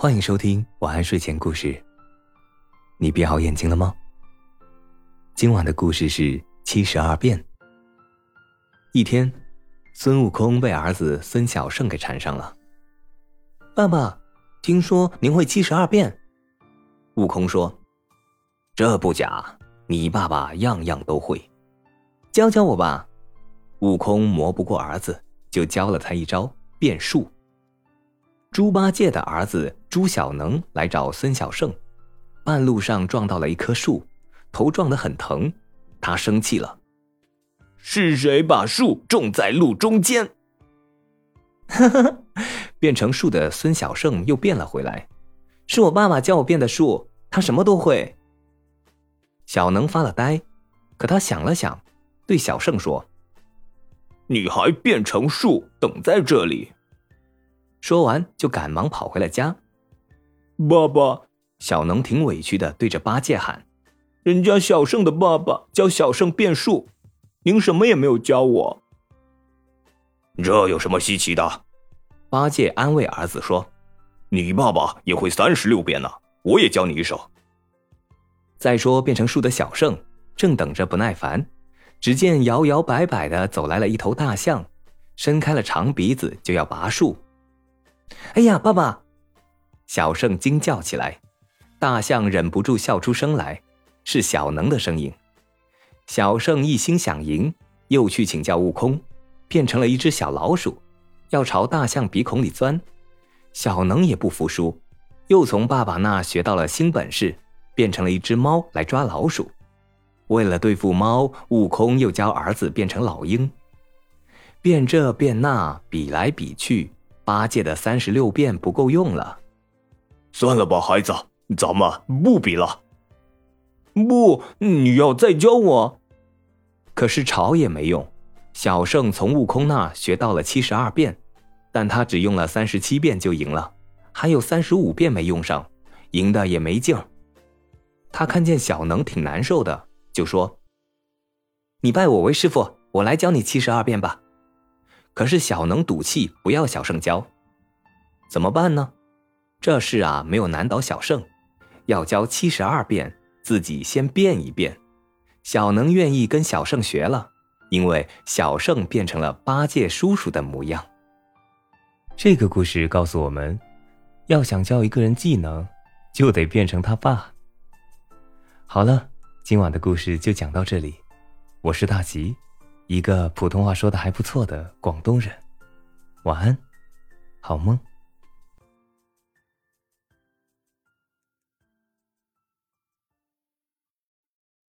欢迎收听晚安睡前故事。你闭好眼睛了吗？今晚的故事是七十二变。一天，孙悟空被儿子孙小圣给缠上了。爸爸，听说您会七十二变？悟空说：“这不假，你爸爸样样都会。教教我吧。”悟空磨不过儿子，就教了他一招变树。猪八戒的儿子猪小能来找孙小圣，半路上撞到了一棵树，头撞得很疼，他生气了：“是谁把树种在路中间？”呵呵，变成树的孙小圣又变了回来：“是我爸爸教我变的树，他什么都会。”小能发了呆，可他想了想，对小圣说：“你还变成树等在这里。”说完，就赶忙跑回了家。爸爸，小能挺委屈的，对着八戒喊：“人家小圣的爸爸教小圣变数，您什么也没有教我。”这有什么稀奇的？八戒安慰儿子说：“你爸爸也会三十六变呢，我也教你一手。”再说，变成树的小圣正等着不耐烦，只见摇摇摆摆的走来了一头大象，伸开了长鼻子就要拔树。哎呀，爸爸！小圣惊叫起来，大象忍不住笑出声来，是小能的声音。小圣一心想赢，又去请教悟空，变成了一只小老鼠，要朝大象鼻孔里钻。小能也不服输，又从爸爸那学到了新本事，变成了一只猫来抓老鼠。为了对付猫，悟空又教儿子变成老鹰，变这变那，比来比去。八戒的三十六变不够用了，算了吧，孩子，咱们不比了。不，你要再教我。可是吵也没用。小圣从悟空那学到了七十二变，但他只用了三十七变就赢了，还有三十五变没用上，赢的也没劲儿。他看见小能挺难受的，就说：“你拜我为师傅，我来教你七十二变吧。”可是小能赌气不要小圣教，怎么办呢？这事啊没有难倒小圣，要教七十二变，自己先变一变。小能愿意跟小圣学了，因为小圣变成了八戒叔叔的模样。这个故事告诉我们，要想教一个人技能，就得变成他爸。好了，今晚的故事就讲到这里，我是大吉。一个普通话说的还不错的广东人，晚安，好梦。